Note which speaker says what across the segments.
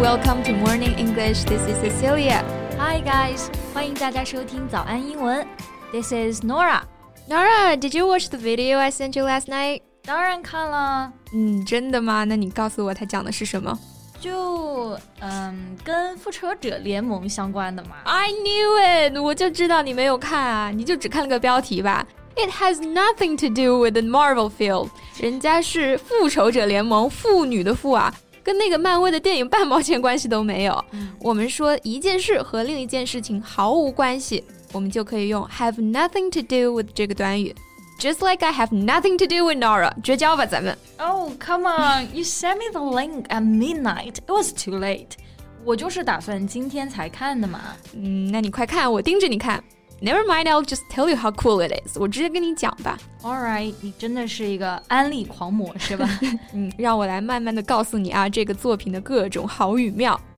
Speaker 1: welcome to Morning English. This is Cecilia.
Speaker 2: Hi guys. 欢迎大家收听早安英文. This is Norah.
Speaker 1: Norah, did you watch the video I sent you last night?
Speaker 2: 当然看了。
Speaker 1: 嗯，真的吗？那你告诉我它讲的是什么？
Speaker 2: 就嗯，跟复仇者联盟相关的嘛。
Speaker 1: I knew it，我就知道你没有看啊，你就只看了个标题吧。It has nothing to do with the Marvel film，人家是复仇者联盟，妇女的妇啊。跟那个漫威的电影半毛钱关系都没有。我们说一件事和另一件事情毫无关系，我们就可以用 have nothing to do with 这个短语。Just like I have nothing to do with Nora，绝交吧咱们。
Speaker 2: Oh come on, you sent me the link at midnight. It was too late. 我就是打算今天才看的嘛。
Speaker 1: 嗯，那你快看，我盯着你看。Never mind, I'll just tell you how cool it is. 我直接跟你讲吧。
Speaker 2: All right，你真的是一个安利狂魔是吧？
Speaker 1: 嗯，让我来慢慢的告诉你啊，这个作品的各种好与妙。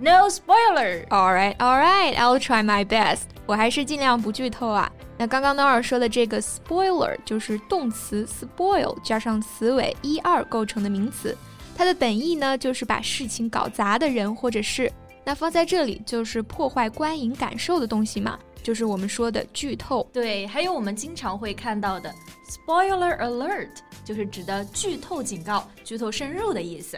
Speaker 2: No spoiler.
Speaker 1: All right, all right, I'll try my best. 我还是尽量不剧透啊。那刚刚 Norah 说的这个 spoiler 就是动词 spoil 加上词尾 er 构成的名词，它的本意呢就是把事情搞砸的人或者是。那放在这里就是破坏观影感受的东西嘛，就是我们说的剧透。
Speaker 2: 对，还有我们经常会看到的 spoiler alert，就是指的剧透警告、剧透渗入的意思。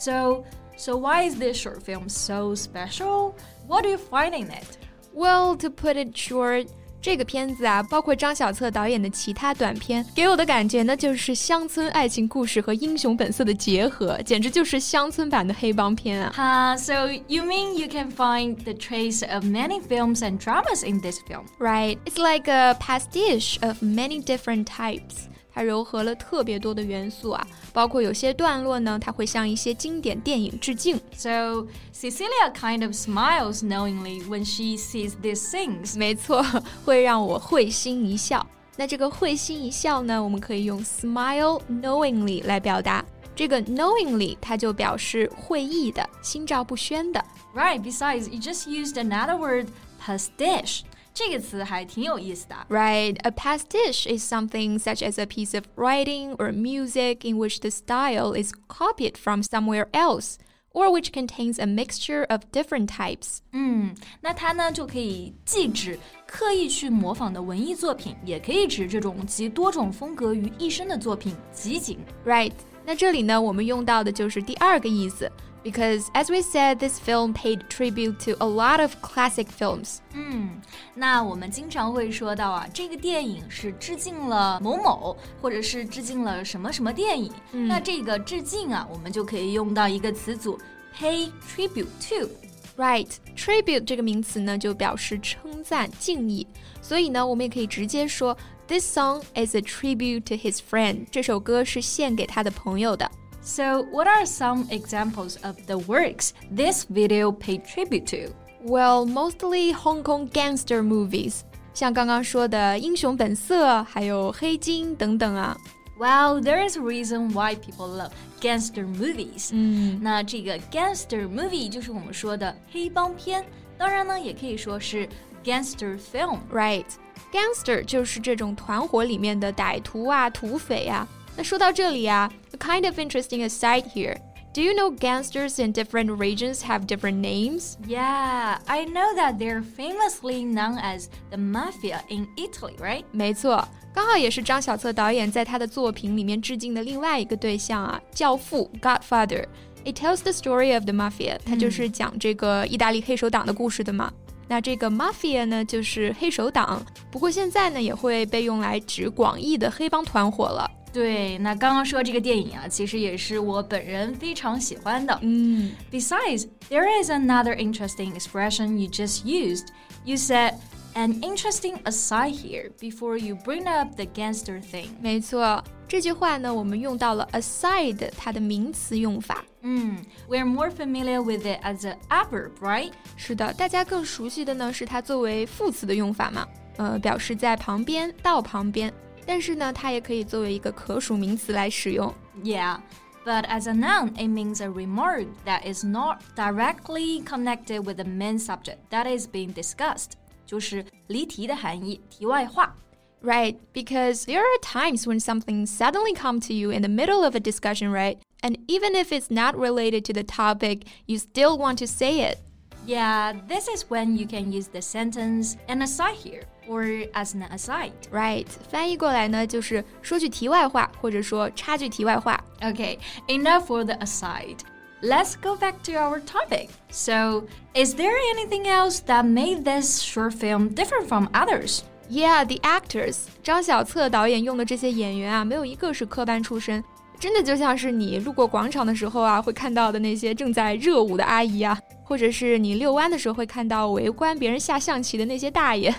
Speaker 2: So So why is this short film so special? What do you find in it?
Speaker 1: Well, to put it short, 这个片子啊，包括张小策导演的其他短片，给我的感觉呢，就是乡村爱情故事和英雄本色的结合，简直就是乡村版的黑帮片啊！
Speaker 2: 哈、uh,，So you mean you can find the trace of many films and dramas in this film?
Speaker 1: Right, it's like a pastiche of many different types. 它糅合了特别多的元素啊，包括有些段落呢，它会向一些经典电影致敬。
Speaker 2: So Cecilia kind of smiles knowingly when she sees these things。
Speaker 1: 没错，会让我会心一笑。那这个会心一笑呢，我们可以用 smile knowingly 来表达。这个 knowingly 它就表示会意的、心照不宣的。
Speaker 2: Right. Besides, you just used another word, pastiche. 这个词还挺有意思的。
Speaker 1: Right, a pastiche is something such as a piece of writing or music in which the style is copied from somewhere else. Or which contains a mixture of different types.
Speaker 2: 嗯，那它呢就可以既指刻意去模仿的文艺作品，也可以指这种集多种风格于一身的作品集锦。
Speaker 1: Right，那这里呢我们用到的就是第二个意思。 because as we said, this film paid tribute to a lot of classic films.
Speaker 2: 嗯，那我们经常会说到啊，这个电影是致敬了某某，或者是致敬了什么什么电影。嗯、那这个致敬啊，我们就可以用到一个词组 pay tribute
Speaker 1: to。Right, tribute 这个名词呢，就表示称赞、敬意。所以呢，我们也可以直接说，This song is a tribute to his friend。这首歌是献给他的朋友的。
Speaker 2: so, what are some examples of the works this video paid tribute to?
Speaker 1: Well, mostly Hong Kong gangster movies. 像刚刚说的《英雄本色》，还有《黑金》等等啊。
Speaker 2: Well, there is a reason why people love gangster movies. 嗯，那这个 gangster movie 就是我们说的黑帮片，当然呢，也可以说是 gangster film.
Speaker 1: Right. Gangster 就是这种团伙里面的歹徒啊、土匪啊。 那说到这里啊，a kind of interesting aside here. Do you know gangsters in different regions have different names?
Speaker 2: Yeah, I know that they're famously known as the mafia in Italy, right?
Speaker 1: 没错，刚好也是张小策导演在他的作品里面致敬的另外一个对象啊，《教父》（Godfather）。It tells the story of the mafia，它就是讲这个意大利黑手党的故事的嘛。那这个 mafia 呢，就是黑手党，不过现在呢，也会被用来指广义的黑帮团伙了。
Speaker 2: 对，那刚刚说这个电影啊，其实也是我本人非常喜欢的。
Speaker 1: 嗯，
Speaker 2: Besides, there is another interesting expression you just used. You said an interesting aside here before you bring up the gangster thing。
Speaker 1: 没错，这句话呢，我们用到了 aside 它的名词用法。
Speaker 2: 嗯，we're more familiar with it as an adverb, right？
Speaker 1: 是的，大家更熟悉的呢是它作为副词的用法嘛，呃，表示在旁边、到旁边。 但是呢，它也可以作为一个可数名词来使用。
Speaker 2: Yeah. But as a noun, it means a remark that is not directly connected with the main subject that is being discussed. 就是离题的含义，题外话。
Speaker 1: Right, because there are times when something suddenly comes to you in the middle of a discussion, right? And even if it's not related to the topic, you still want to say it.
Speaker 2: Yeah, this is when you can use the sentence an aside here or as an aside.
Speaker 1: Right，翻译过来呢就是说句题外话，或者说插句题外话。
Speaker 2: Okay, enough for the aside. Let's go back to our topic. So, is there anything else that made this short film different from others?
Speaker 1: Yeah, the actors. 张小策导演用的这些演员啊，没有一个是科班出身。真的就像是你路过广场的时候啊，会看到的那些正在热舞的阿姨啊， 或者是你遛弯的时候会看到围观别人下象棋的那些大爷。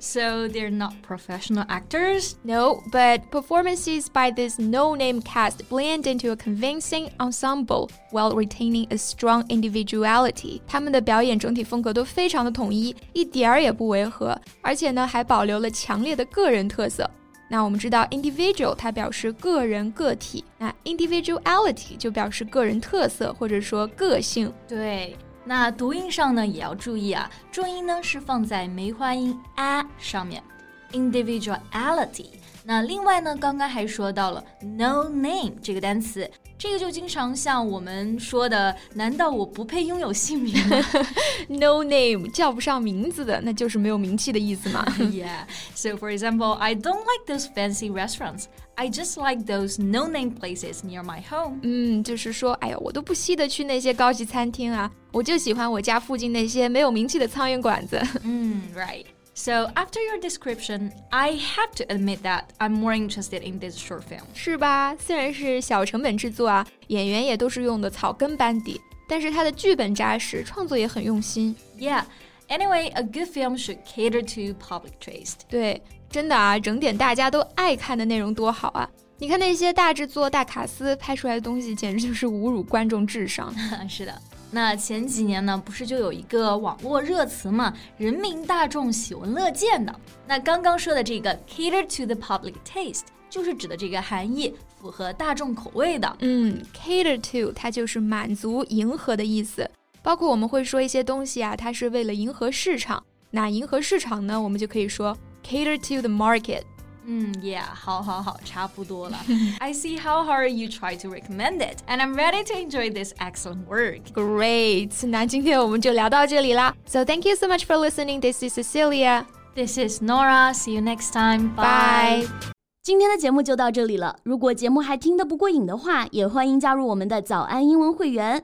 Speaker 2: so they're not professional actors?
Speaker 1: No, but performances by this no-name cast blend into a convincing ensemble while retaining a strong individuality. 他们的表演整体风格都非常的统一，一点儿也不违和，而且呢还保留了强烈的个人特色。 那我们知道，individual 它表示个人个体，那 individuality 就表示个人特色或者说个性。
Speaker 2: 对，那读音上呢也要注意啊，重音呢是放在梅花音 a 上面，individuality。那另外呢，刚刚还说到了 no name 这个单词。这个就经常像我们说的，难道我不配拥有姓名吗？
Speaker 1: No name，叫不上名字的，那就是没有名气的意思嘛。
Speaker 2: yeah. So for example, I don't like those fancy restaurants. I just like those no-name places near my home.
Speaker 1: 嗯，就是说，哎呀，我都不稀得去那些高级餐厅啊，我就喜欢我家附近那些没有名气的苍蝇馆子。
Speaker 2: 嗯，Right. So after your description, I have to admit that I'm more interested in this short film.
Speaker 1: 是吧？虽然是小成本制作啊，演员也都是用的草根班底，但是它的剧本扎实，创作也很用心。
Speaker 2: Yeah. Anyway, a good film should cater to public taste.
Speaker 1: 对，真的啊，整点大家都爱看的内容多好啊！你看那些大制作、大卡司拍出来的东西，简直就是侮辱观众智商。
Speaker 2: 是的。 那前几年呢，不是就有一个网络热词嘛，人民大众喜闻乐见的。那刚刚说的这个 cater to the public taste，就是指的这个含义，符合大众口味的。
Speaker 1: 嗯，cater to 它就是满足、迎合的意思。包括我们会说一些东西啊，它是为了迎合市场。那迎合市场呢，我们就可以说 cater to the market。
Speaker 2: Mm, yeah, I see how hard you try to recommend it, and I'm ready to enjoy this excellent work.
Speaker 1: Great! 那今天我们就聊到这里啦。So thank you so much for listening. This is Cecilia.
Speaker 2: This is Norah. See you next time. Bye.
Speaker 1: Bye.
Speaker 3: 今天的节目就到这里了。如果节目还听得不过瘾的话，也欢迎加入我们的早安英文会员。